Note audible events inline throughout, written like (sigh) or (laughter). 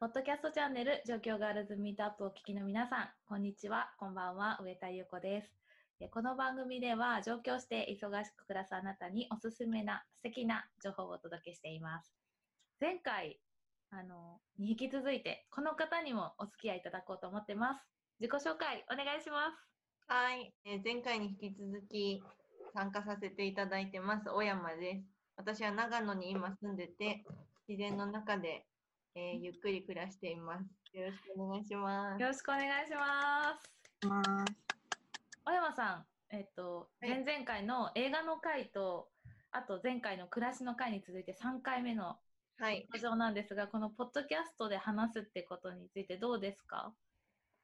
ポッドキャストチャンネル、状況ガールズミートアップをお聞きの皆さん、こんにちは、こんばんは、上田優子です。この番組では、上京して忙しく暮らすあなたにおすすめな素敵な情報をお届けしています。前回、あの、に引き続いて、この方にもお付き合いいただこうと思ってます。自己紹介、お願いします。はい、えー前回に引き続き参加させていただいてます、小山です。私は長野に今住んでて、自然の中で、えーゆっくり暮らしています。よろしくお願いします。よろしくお願いします。小山さん、えっと、はい前々回の映画の回と、あと前回の暮らしの回に続いて3回目のはい、登場なんですが、このポッドキャストで話すってことについてどうですか？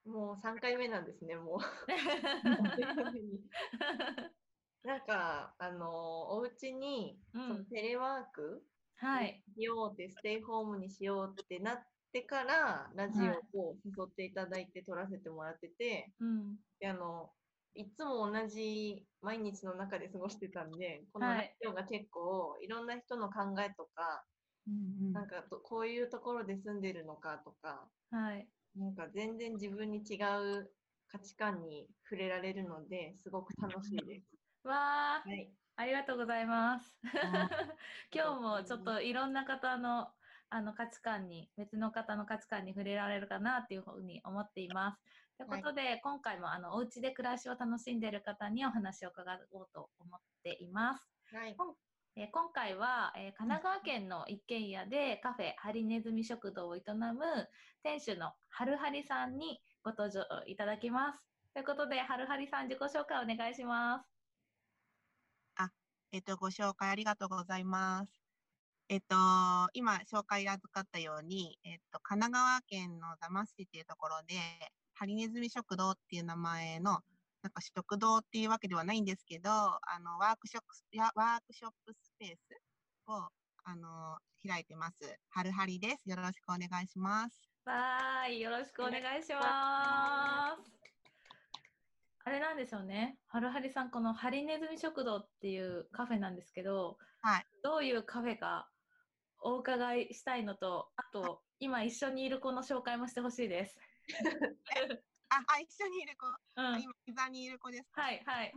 もう3回目なんですね、もう。(laughs) (laughs) なんか、あのーお家に、うんそのテレワークはい。しようって、ステイホームにしようってなってから、ラジオを誘っていただいて撮らせてもらってて、うん。であの、いつも同じ毎日の中で過ごしてたんで、このはいラジオが結構いろんな人の考えとか、うんなんかどこういうところで住んでるのかとか、はい。なんか全然自分に違う価値観に触れられるので、すごく楽しいです。(laughs) わー、はい。ありがとうございます。あ (laughs) 今日もちょっといろんな方のあの価値観に、別の方の価値観に触れられるかなっていうふうに思っています。ということで、今回もあのお家で暮らしを楽しんでいる方にお話を伺おうと思っています。はい。えー今回は、えー神奈川県の一軒家でカフェハリネズミ食堂を営む店主のはるはりさんにご登場いただきます。ということで、はるはりさん自己紹介お願いします。えっと、ご紹介ありがとうございます。えっと、今紹介預かったように、えっと、神奈川県の座間市っていうところで、ハリネズミ食堂っていう名前の、なんか食堂っていうわけではないんですけど、あの、ワークショップ、やワークショップスペースを、あの、開いてます。はるはりです。よろしくお願いします。わーい、よろしくお願いします。あれなんですよね。はるはりさん、このハリネズミ食堂っていうカフェなんですけど、はい。どういうカフェかお伺いしたいのと、あと、今一緒にいる子の紹介もしてほしいです。(laughs) あ、あ、一緒にいる子、うん。今、膝にいる子ですか？はい、はい。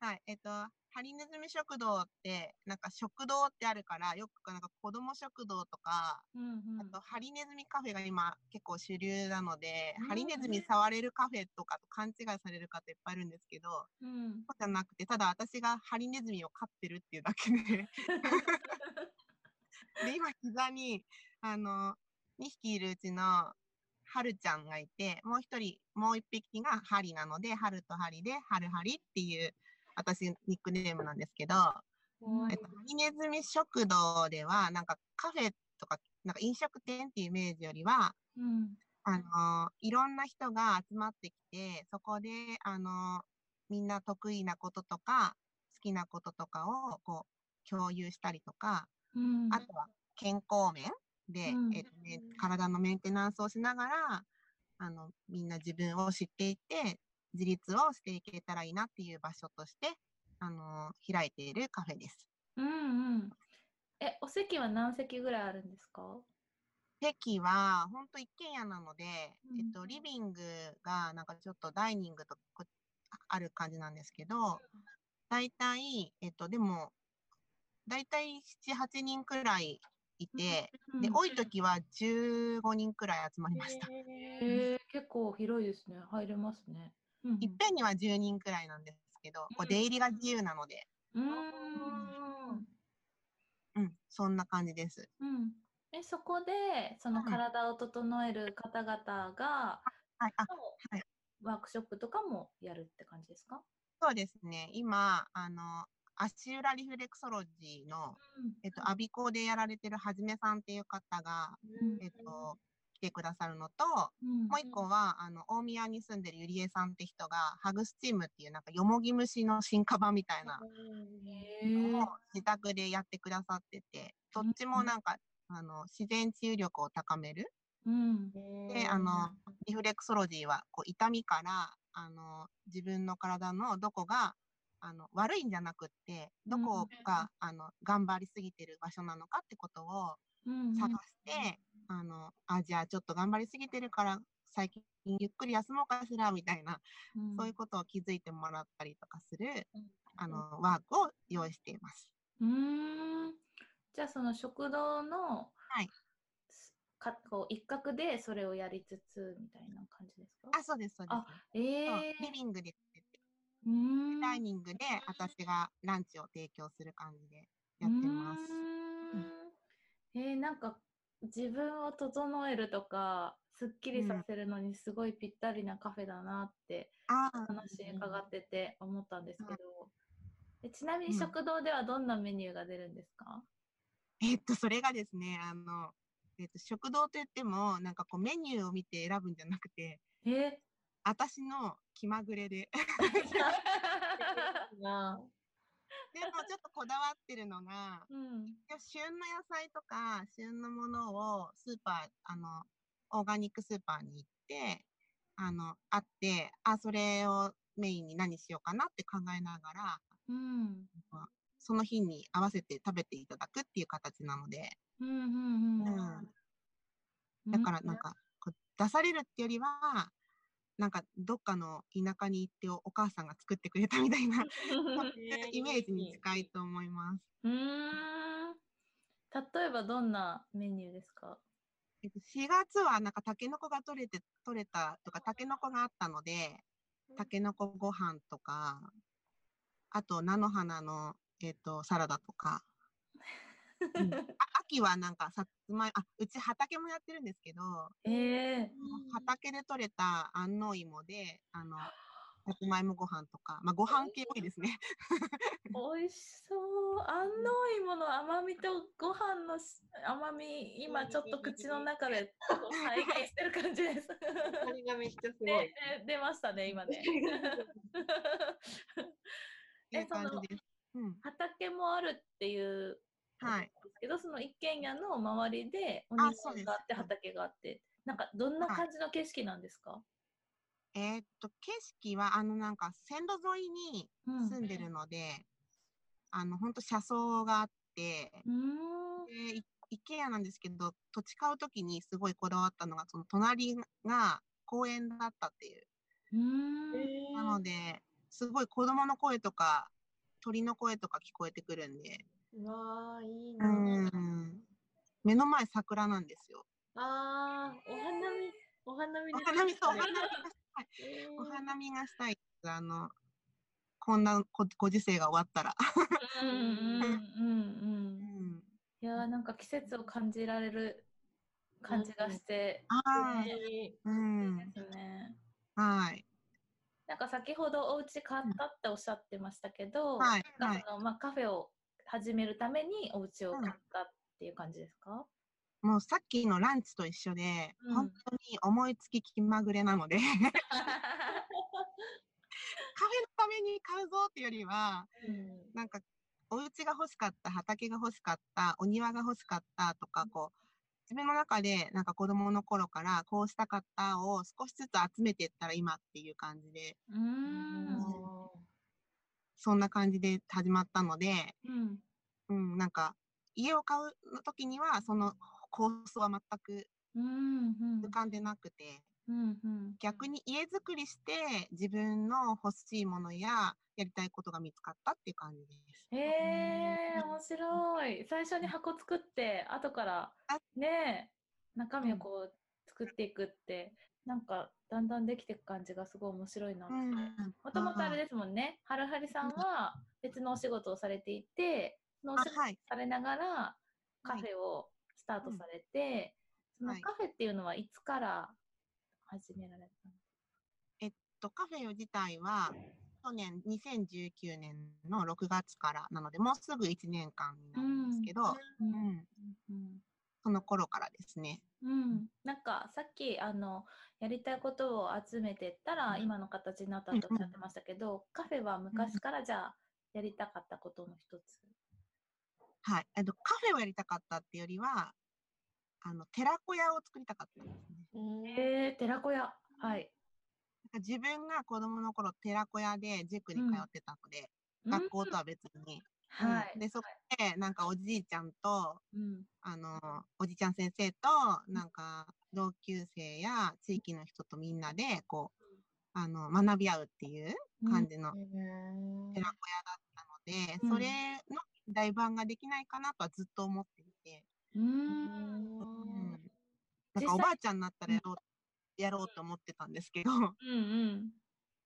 はい。えっと、ハリネズミ食堂って、なんか食堂ってあるから、よくなんか子供食堂とか、うんうん。あとハリネズミカフェが今結構主流なので、うん。ハリネズミ触れるカフェとかと勘違いされる方いっぱいいるんですけど、うん。そうじゃなくて、ただ私がハリネズミを飼ってるっていうだけで、(laughs) で、今膝に、あの、2匹いるうちの、はるちゃんがいて、もう一人、もう一匹がハリなので、はるとハリで、はるはりっていう、私、ニックネームなんですけど、うんえっと、ハリネズミ食堂では、なんかカフェとか、なんか飲食店っていうイメージよりは、うん。あのいろんな人が集まってきて、そこで、あのみんな得意なこととか、好きなこととかを、こう、共有したりとか、うん。あとは健康面で、うん。えっとね、体のメンテナンスをしながら、あの、みんな自分を知っていて、自立をしていけたらいいなっていう場所として、あの開いているカフェです。うんうん。え、お席は何席ぐらいあるんですか？席は、ほんと一軒家なので、うんえっと、リビングがなんかちょっとダイニングとこある感じなんですけど、だいたい、えっと、でも、だいたい7、8人くらいいて、で、うん多い時は15人くらい集まりました。へえ結構広いですね。入れますね。うんいっぺんには10人くらいなんですけど、こうん。う出入りが自由なので、うーん。うん、そんな感じです。うん。え、そこで、そのうん体を整える方々が、はい、あ、はい。ワークショップとかもやるって感じですか？そうですね。今、あの、足裏リフレクソロジーの、えっと、アビコでやられてるはじめさんっていう方が、うん。えっと、来てくださるのと、うんもう一個は、あの、大宮に住んでるゆりえさんって人が、ハグスチームっていう、なんか、よもぎ虫の進化版みたいなを自宅でやってくださってて、どっちもなんか、あの、自然治癒力を高める。うん。で、あの、リフレクソロジーは、こう、痛みから、あの、自分の体のどこが、あの、悪いんじゃなくって、どこが、あの、頑張りすぎてる場所なのかってことをうん。探して、あの、あ、じゃあちょっと頑張りすぎてるから、最近ゆっくり休もうかしら、みたいな、うん。そういうことを気づいてもらったりとかする、うん。あの、ワークを用意しています。うーん。じゃあその食堂の、はい。すかこう一角でそれをやりつつみたいな感じですか？あ、そうです、そうです。あえそうー、リビングで、うーん。ダイニングで私がランチを提供する感じでやってます。うーん。えー、なんか自分を整えるとかすっきりさせるのにすごいぴったりなカフェだなってああ、話伺ってて思ったんですけど、えちなみにうん。食堂ではどんなメニューが出るんですか、えっと、それがですね、あの、えっと、食堂といっても、なんかこうメニューを見て選ぶんじゃなくて、え？私の気まぐれで。(laughs) (laughs) がでもちょっとこだわってるのが、うん。旬の野菜とか旬のものをスーパーあのオーガニックスーパーに行ってあのあってあそれをメインに何しようかなって考えながらうん。その日に合わせて食べていただくっていう形なので、うんうんうん。うん、だからなんかこう出されるってよりはなんかどっかの田舎に行っておお母さんが作ってくれたみたいな (laughs) イメージに近いと思います。うーん。例えばどんなメニューですか？えっと、4月はなんかタケノコが取れて取れたとかタケノコがあったのでタケノコご飯とかあと菜の花の、えっと、サラダとか、うん。(laughs) あ秋はなんかさつまいあうち畑もやってるんですけどええ。畑で採れた安納芋であの (laughs) さつまいもご飯とか、まあ、ご飯系多いですね。(laughs) 美味しそう。安納芋の甘みとご飯のし甘み今ちょっと口の中で再現してる感じです。香りがめっちゃすごい。でで出ましたね今ね。っていう感じです。うん、畑もあるっていうはい。けどその一軒家の周りでお庭あそうです。があって畑があって。なんかどんな感じの景色なんですか、えーっと景色はあのなんか線路沿いにうん。住んでるので、あの本当車窓があって、でい一軒家なんですけど土地買う時にすごいこだわったのがその隣が公園だったっていう。うなのですごい子供の声とか鳥の声とか聞こえてくるんで、うわあ、いいうな。ん、目の前桜なんですよ。ああ、お花見、お花見おで花見そうお花見がしたい。えーお花見がしたい。あのこんなこご時世が終わったら。うんうんうんうんうん (laughs) いやーなんか季節を感じられる感じがして、ああ、えうんですね。はい。なんか先ほどお家買ったっておっしゃってましたけど、はいはいかそのまあ、カフェを始めるためにお家を買ったっていう感じですか、もうさっきのランチと一緒で、うん。本当に思いつき気まぐれなので、(laughs) カフェのために買うぞっていうよりは、ーなんかお家が欲しかった、畑が欲しかった、お庭が欲しかったとか、こう、自分の中でなんか子供の頃からこうしたかったを少しずつ集めていったら今っていう感じで、うーんそんな感じで始まったので、うん。うん、なんか家を買うの時にはその構想は全く浮かんでなくて、うんうん。逆に家づくりして自分の欲しいものややりたいことが見つかったっていう感じです。へえ面白い。最初に箱作って後からあねえ中身をこう作っていくってなんかだんだんできていく感じがすごい面白いな。うん。もともとあれですもんね、はるはりさんは別のお仕事をされていて、そのお仕事されながらカフェをスタートされて、そのはい。カフェっていうのはいつから始められたの？えっとカフェ自体は去年2019年の6月からなのでもうすぐ1年間になるんですけど、うん。うん。うんその頃からですね。うん、なんかさっきあのやりたいことを集めてったら今の形になったとおっしゃってましたけど、カフェは昔からじゃあやりたかったことの一つ。はい、えっとカフェをやりたかったっていうよりはあの寺子屋を作りたかったんですね。うんえー、寺子屋。はい。なんか自分が子供の頃寺子屋で塾に通ってたので、学校とは別に。はい。で、そこで、なんかおじいちゃんと、うん。あの、おじちゃん先生と、なんか、同級生や地域の人とみんなで、こう、あの、学び合うっていう感じの寺子屋だったので、うんそれの大版ができないかなとはずっと思っていて、うん。ううんん。なんかおばあちゃんになったらやろう、やろうと思ってたんですけど、うんうん。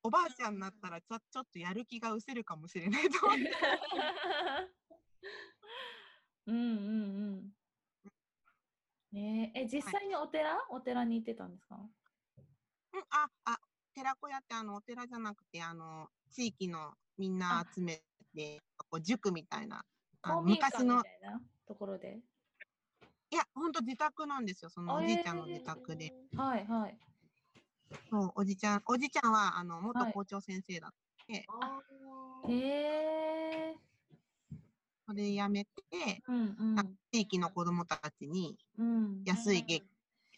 おばあちゃんになったらちょ (laughs) ちょっとやる気が失せるかもしれないと思って。(laughs) うんうんうん。ねえ、え実際にお寺、お寺に行ってたんですか？うん、あ、あ、寺子屋ってあの、お寺じゃなくて、あの、地域のみんな集めて、こう塾みたいな、あの昔の、ところで？いや、ほんと自宅なんですよ、そのあおじいちゃんのえー自宅で。はいはい。そう、おじちゃん、おじちゃんは、あの、元はい校長先生だって、あへえ。それ辞めて、うんうんあ地域の子供たちにうん。安い月、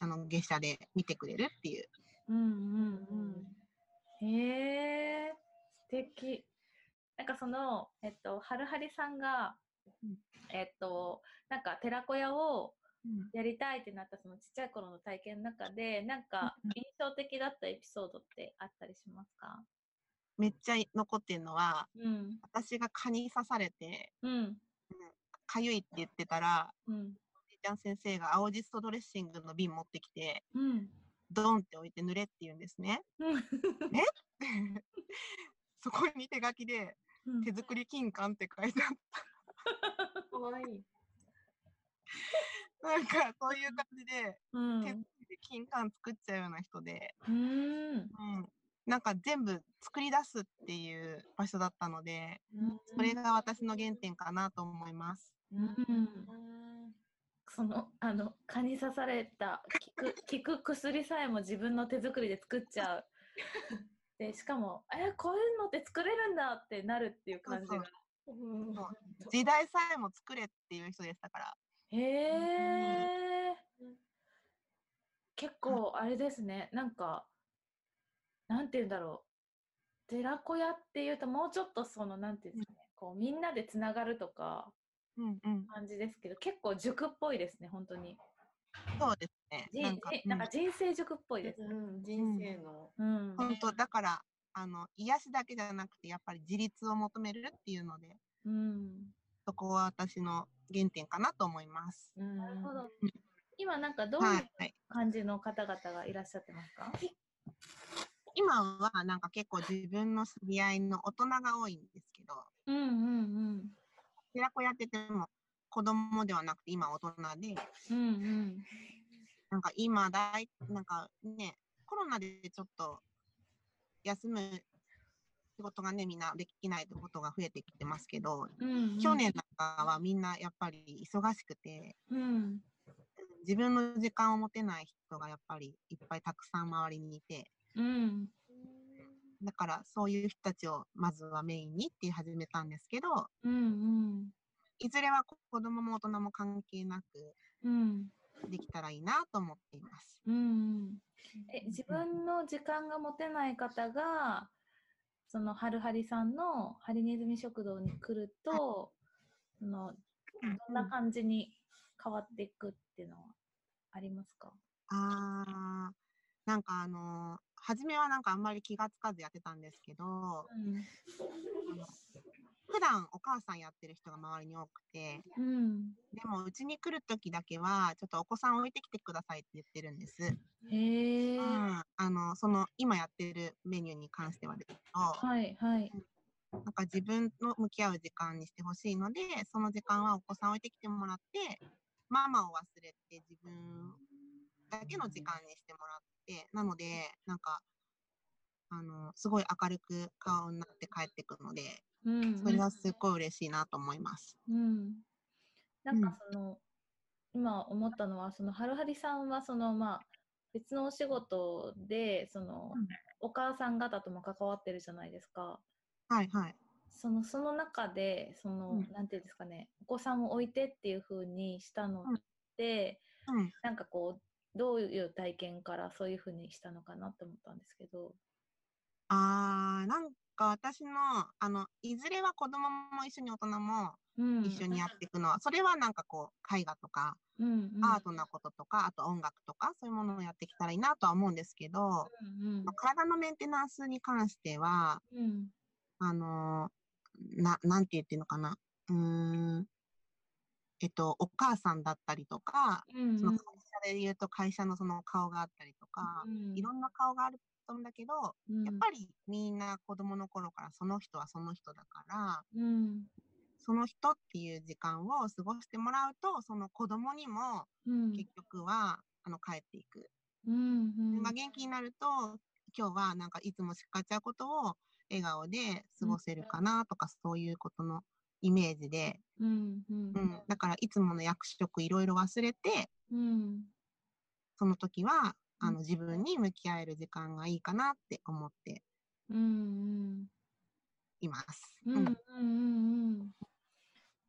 あの、月謝で見てくれるっていう。うんうんうん。へえ。素敵。なんかその、えっと、はるはりさんがうん、えっと、なんか寺子屋をうんやりたいってなったそのちっちゃい頃の体験の中で、なんかうん印象的だったエピソードってあったりしますか？めっちゃ残ってるのは、うん。私が蚊に刺されて、うん。かゆいって言ってたら、うん。おじいちゃん先生が青じそドレッシングの瓶持ってきて、うん。ドンって置いて塗れって言うんですね。(laughs) そこに手書きでうん手作り金柑って書いてあっー (laughs) かわいい。た。(laughs) なんかそういう感じでうん。手作りで金柑作っちゃうような人で、うん。うん、なんか全部作り出すっていう場所だったので、それが私の原点かなと思います。うん。その、あの、蚊に刺された、効く、(laughs) 効く薬さえも自分の手作りで作っちゃう。(laughs) で、しかも、え、こういうのって作れるんだってなるっていう感じが。うんそう時代さえも作れっていう人でしたから。へえ。結構、あれですね、なんか、なんて言うんだろう。寺子屋っていうと、もうちょっとその、なんていうんですかね、こう、みんなでつながるとか、うんうん。感じですけど、結構塾っぽいですね、本当に。そうですね。じなんか、じなんか人生塾っぽいです。うん人生の。うん。本当だから、あの、癒しだけじゃなくて、やっぱり自立を求めるっていうので、うん。そこは私の原点かなと思います。ななるほど。今なんかどういうはい。感じの方々がいらっしゃってますか、今はなんか結構自分の知り合いの大人が多いんですけど、うんうんうん。寺子やってても子供ではなくて今大人で、うんうん。なんか今だい、なんかね、コロナでちょっと休む仕事がね、みんなできないことが増えてきてますけど、うんうん、去年なんかはみんなやっぱり忙しくて、うん。自分の時間を持てない人がやっぱりいっぱいたくさん周りにいて、うん。だからそういう人たちをまずはメインにって始めたんですけど、うんうん。いずれは子供も大人も関係なくうん。できたらいいなと思っています。うん。え、自分の時間が持てない方が、そのはるはりさんのハリネズミ食堂に来ると、そのどんな感じに変わっていくっていうのはありますか？あーなんかあのー初めはなんかあんまり気がつかずやってたんですけど、うん。普段お母さんやってる人が周りに多くて、うん。でもうちに来るときだけは、ちょっとお子さん置いてきてくださいって言ってるんです。へえ。うん、あの、その今やってるメニューに関してはですけど、はいはい。なんか自分の向き合う時間にしてほしいので、その時間はお子さん置いてきてもらって、ママを忘れて自分だけの時間にしてもらって、なので、なんか、あの、すごい明るく顔になって帰ってくるので、うん。それはすっごい嬉しいなと思います。うん。なんかその、今思ったのは、そのはるはりさんはそのまあ別のお仕事でその、うんお母さん方とも関わってるじゃないですか。はいはい。そのその中でその、うんなんていうんですかね、お子さんを置いてっていう風にしたのって、うん。なんかこうどういう体験からそういう風にしたのかなって思ったんですけど。あー、なんか私の、あの、いずれは子供も一緒に大人もうん。一緒にやっていくのは、それはなんかこう、絵画とか、うんうん。アートなこととか、あと音楽とか、そういうものをやってきたらいいなとは思うんですけど、うんまあ体のメンテナンスに関しては、うん。あのーな、なんて言っていうのかな。うーん。えっと、お母さんだったりとか、うんその会社で言うと会社のその顔があったりとか、いろんな顔があると思うんだけど、やっぱりみんな子供の頃からその人はその人だから、り、うん。その人っていう時間を過ごしてもらうと、その子供にもうん。結局は、あの、帰っていく。うんうん。が元気になると、今日はなんかいつも叱っちゃうことを笑顔で過ごせるかなとか、そういうことのイメージで、うんうん。うん、だからいつもの役職いろいろ忘れて、うん。その時はあうんの自分に向き合える時間がいいかなって思ってうんいます。うんうんうんうん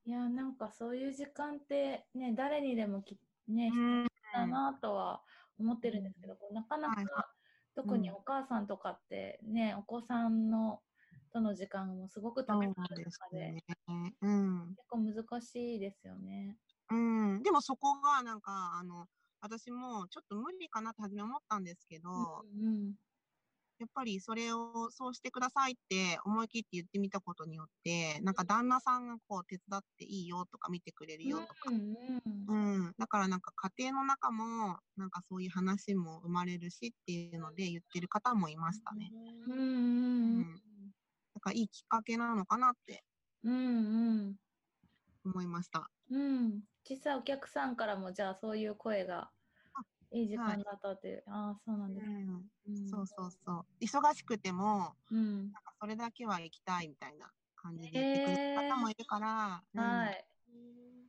いやなんかそういう時間ってね誰にでもきね必うん要だなとは思ってるんですけど、なかなはいか特にお母さんとかってね、お子さんのとの時間もすごくたそうくさんある中でね。うん。結構難しいですよね。うん。でもそこがなんか、あの、私もちょっと無理かなって初め思ったんですけど、うんやっぱりそれをそうしてくださいって思い切って言ってみたことによって、なんか旦那さんがこう手伝っていいよとか見てくれるよとか、うんうん、だからなんか家庭の中もなんかそういう話も生まれるしっていうので言ってる方もいましたね。うんうん。うん。なんかいいきっかけなのかなってうんうん。思いました。うん実際お客さんからもじゃあそういう声がいい時間だったっていう、ああそうなんですね。うん、うんそうそうそう。忙しくても、うんなんかそれだけは行きたいみたいな感じで言ってく方もいるから、はい。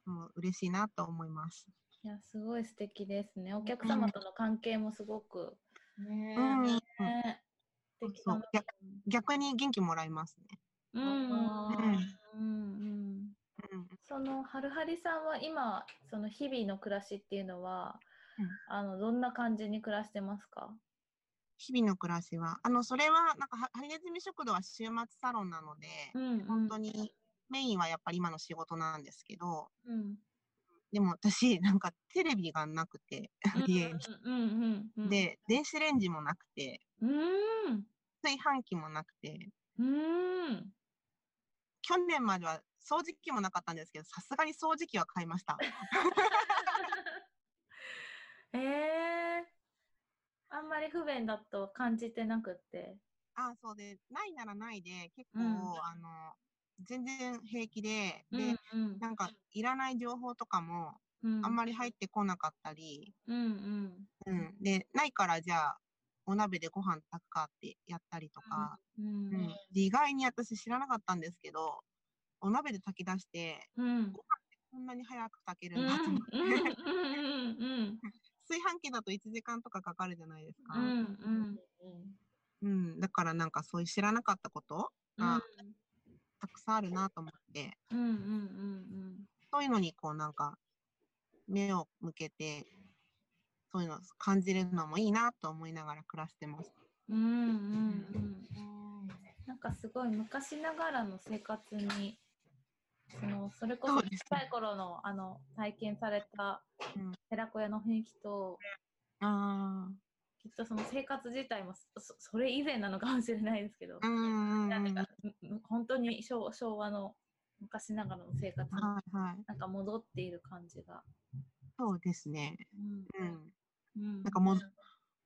うん、もう嬉しいなと思います。いや、すごい素敵ですね。お客様との関係もすごく、ねうん、ね、う逆逆に元気もらいますね。うん。うん、そのはるはりさんは今その日々の暮らしっていうのは、うん。あのどんな感じに暮らしてますか？日々の暮らしは、あの、それは、なんか、はハリネズミ食堂は週末サロンなので、うん本当にメインはやっぱり今の仕事なんですけど、うん。でも私、なんかテレビがなくて、家に。うんうんうん、で、電子レンジもなくて、うん。炊飯器もなくて、うん。去年までは掃除機もなかったんですけど、さすがに掃除機は買いました。ええあんまり不便だと感じてなくって。あ、そうで、ないならないで、結構、うんあの、全然平気で、うで、んうんなんか、いらない情報とかも、うんあんまり入ってこなかったり、うんうんうん。で、ないから、じゃあ、お鍋でご飯炊くかってやったりとか、うんうん。で意外に私知らなかったんですけど、お鍋で炊き出して、うん。こんなに早く炊けうんるんだと思って、うんうん (laughs) 炊飯器だと1時間とかかかるじゃないですか。うんうん。うん、だからなんかそういう知らなかったことがたくさんあるなと思って、うんうんうんそういうのにこうなんか目を向けて、そういうのを感じるのもいいなと思いながら暮らしてます。うんうんうん。うんなんかすごい昔ながらの生活にそのそれこそ小さい頃のあの体験されたうん寺子屋の雰囲気とあきっとその生活自体もそそそれ以前なのかもしれないですけどあ、うん。なんか本当に昭昭和の昔ながらの生活にはいはい。なんか戻っている感じが。そうですね。うんうん。うんなんかもう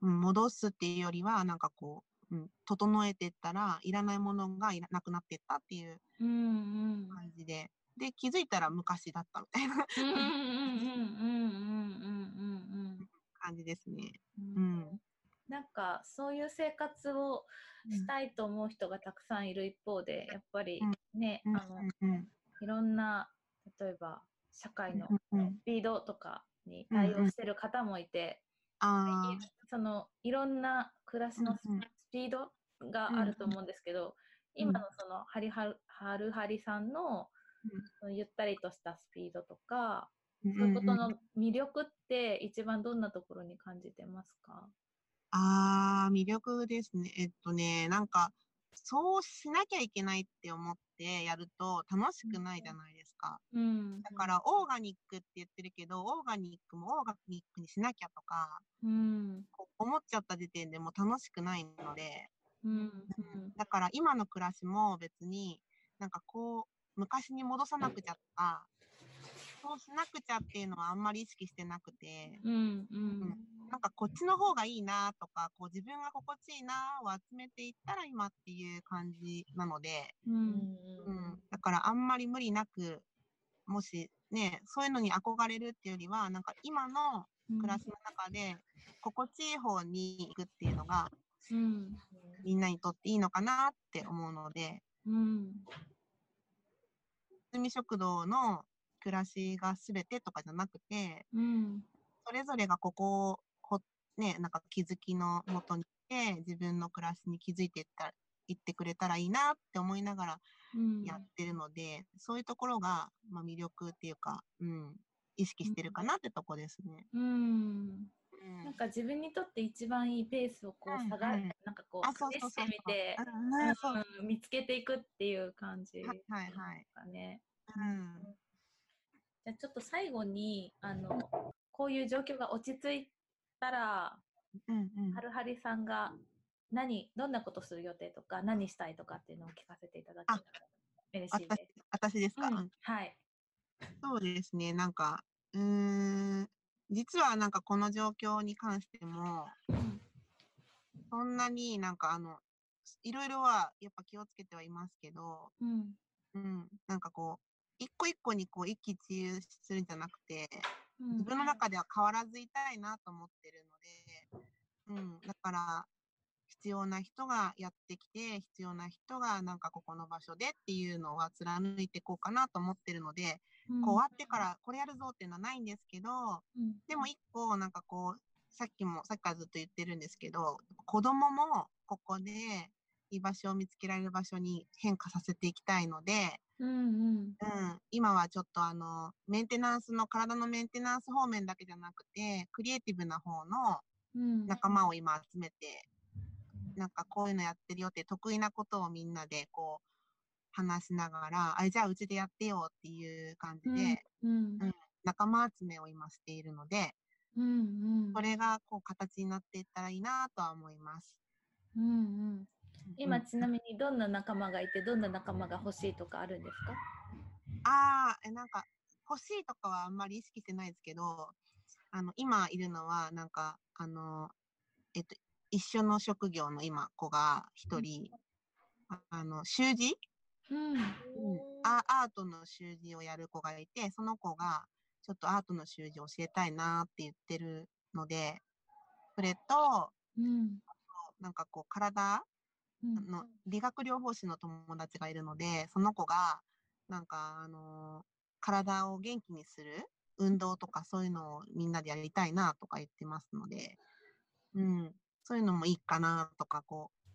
うん、戻すっていうよりは、なんかこう、うん、整えていったら、いらないものがいらなくなっていったっていううんうん。感じで、で、気づいたら昔だったみたいな。うんうんうんうんうんうん感じですね。うん。うん。うん。なんかそういう生活をしたいと思う人がたくさんいる一方でやっぱりね、うん。あのうん。いろんな例えば社会のうんうん。スピードとかに対応してる方もいて、あそのいろんな暮らしのスピードがあると思うんですけど、今のそのハリハルはるはりさんのゆったりとしたスピードとか、ーそういうことの魅力って一番どんなところに感じてますか？あー、魅力ですね。えっとね、なんか、そうしなきゃいけないって思ってやると楽しくないじゃないですか。うんだから、オーガニックって言ってるけど、オーガニックもオーガニックにしなきゃとか、うん。思っちゃった時点でもう楽しくないので、うん。だから今の暮らしも別になんかこう昔に戻さなくちゃとかそうしなくちゃっていうのはあんまり意識してなくて。うんうん。なんかこっちの方がいいなとかこう自分が心地いいなを集めていったら今っていう感じなので、うん。うん、だからあんまり無理なくもしねそういうのに憧れるっていうよりはなんか今の暮らしの中で心地いい方に行くっていうのがうん。みんなにとっていいのかなって思うので。うん。住食堂の暮らしが全てとかじゃなくてうん。それぞれがここをほねなんか気づきのもとにして自分の暮らしに気づいていったいってくれたらいいなって思いながらうんやってるので、そういうところが、まあ、魅力っていうか、うん、意識してるかなってとこですね。うん。うん。なんか自分にとって一番いいペースをこうんう探うん。なんかこあう試してみて見つけていくっていう感じはいはいはい。かね。うんじゃあちょっと最後にあのこういう状況が落ち着いたらうんうん。はるはりさんが何どんなことする予定とか何したいとかっていうのを聞かせていただけたら嬉しい私です。私ですか、うんはい。そうですね、なんか、うーん、実はなんかこの状況に関しても、うん。そんなになんかあの、いろいろはやっぱ気をつけてはいますけど、うん。うん、なんかこう、一個一個にこう一喜一憂するんじゃなくて、うん。自分の中では変わらずいたいなと思ってるので、うん、だから、必要な人がやってきて、必要な人がなんかここの場所でっていうのは貫いていこうかなと思ってるので、うん。こう終わってからこれやるぞっていうのはないんですけど、うん。でも一個なんかこう、さっきも、さっきからずっと言ってるんですけど、子供もここで居場所を見つけられる場所に変化させていきたいので、うんうん。うん、今はちょっとあの、メンテナンスの、体のメンテナンス方面だけじゃなくて、クリエイティブな方のうん。仲間を今集めて、なんかこういうのやってるよって得意なことをみんなでこう話しながら、あ、じゃあうちでやってよっていう感じで、うん。うん。仲間集めを今しているので、うんうん。これがこう形になっていったらいいなとは思います。うんうん今うん。ちなみにどんな仲間がいてどんな仲間が欲しいとかあるんですか？ああ、えなんか欲しいとかはあんまり意識してないですけど、あの今いるのはなんかあのえっと一緒の職業の今子が一人、ああの習字、うん。アアートの習字をやる子がいて、その子がちょっとアートの習字を教えたいなって言ってるので、それとうん。なんかこう体うんの理学療法士の友達がいるので、その子が、なんか、あのー体を元気にする運動とかそういうのをみんなでやりたいなとか言ってますので、うん、そういうのもいいかなとか、こう、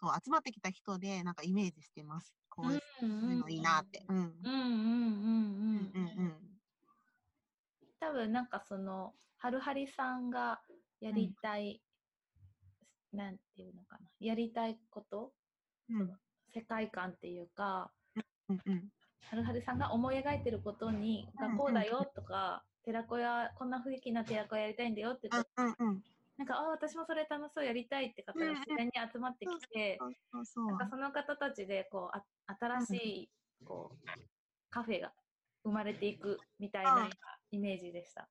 そう、集まってきた人でなんかイメージしてます。こういうのいいなって。うん。うんうんうんうんうんうん多分なんかそのはるはりさんがやりたい、なんていうのかなやりたいことうん。世界観っていうかうんうん。はるはるさんが思い描いてることにうんがこうだよとか、寺子屋こんな雰囲気な寺子屋やりたいんだよって言うと、うんうんうん。なんかあ私もそれ楽しそうやりたいって方が自然に集まってきて、なんかその方たちでこうあ新しいこうカフェが生まれていくみたいなうんイメージでした。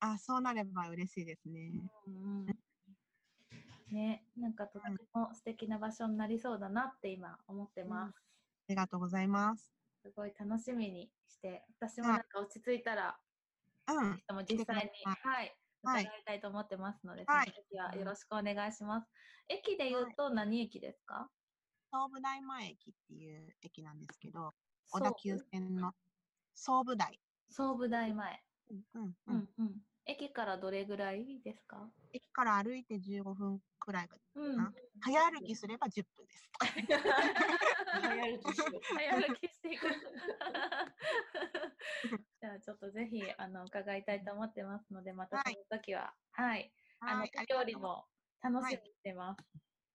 あ、そうなれば嬉しいですね。うんうんね、なんかとても素敵な場所になりそうだなって今思ってます。ありがとうございます。すごい楽しみにして、私もなんか落ち着いたら、うん。も実際に、はい、はい伺いたいと思ってますので、はいその時はよろしくお願いします。駅で言うと何駅ですか？総武台前駅っていう駅なんですけど、小田急線の総武台。総武台前。うんうんううんんうん。駅からどれぐらいですか？駅から歩いて15分くらいが、うん。あ早歩きすれば10分です。早歩き早歩きしていく。(laughs) じゃあちょっとぜひあの伺いたいと思ってますので、またはいその時は、はい、あのはいあり料理も楽しみにしてます。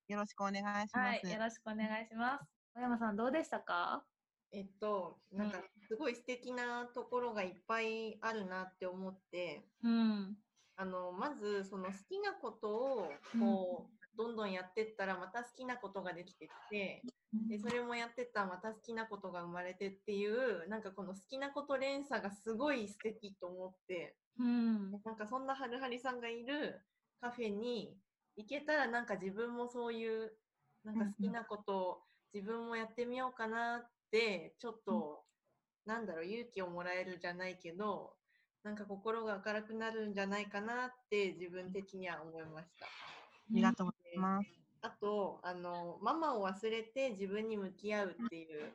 よろしくお願いしはい、ます。よろしくお願いします。小山さんどうでしたか？えっと、なんかすごい素敵なところがいっぱいあるなって思って、うん。あのまずその好きなことをこう、どんどんやってったらまた好きなことができてきて、でそれもやってったらまた好きなことが生まれてっていうなんかこの好きなこと連鎖がすごい素敵と思ってうん。なんかそんなはるはりさんがいるカフェに行けたらなんか自分もそういうなんか好きなことを自分もやってみようかなってちょっと、なんだろう勇気をもらえるじゃないけどなんか心が明るくなるんじゃないかなって自分的には思いました。ありがとうございます。あとあのママを忘れて自分に向き合うっていう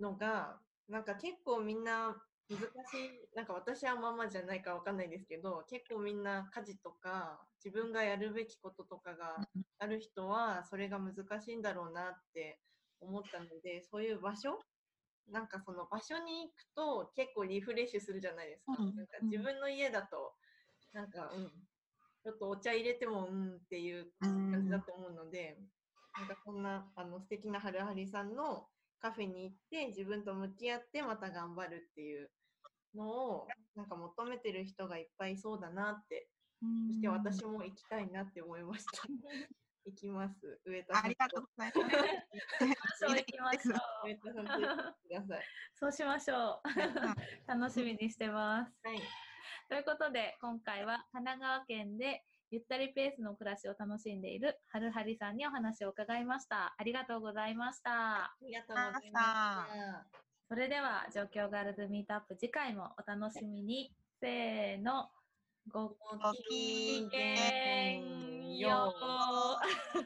のがなんか結構みんな難しいなんか私はママじゃないかわかんないですけど結構みんな家事とか自分がやるべきこととかがある人はそれが難しいんだろうなって思ったのでそういう場所？なんかその場所に行くと結構リフレッシュするじゃないですか。うんなんか自分の家だとなんかうん。ちょっとお茶入れてもうんっていう感じだと思うので、なんかそんなあの素敵なはるはりさんのカフェに行って自分と向き合ってまた頑張るっていうのをなんか求めてる人がいっぱいいそうだなって、そして私も行きたいなって思いました。(laughs) 行きます。上田さんありがとうございます。(laughs) そう行きましょう。上田さんください。(laughs) そうしましょう。(laughs) 楽しみにしてます。はい。ということで、今回は神奈川県でゆったりペースの暮らしを楽しんでいるはるはりさんにお話を伺いました。ありがとうございました。ありがとうございました。それでは、状況ガールズミートアップ次回もお楽しみに。せーの、ごきげんよう。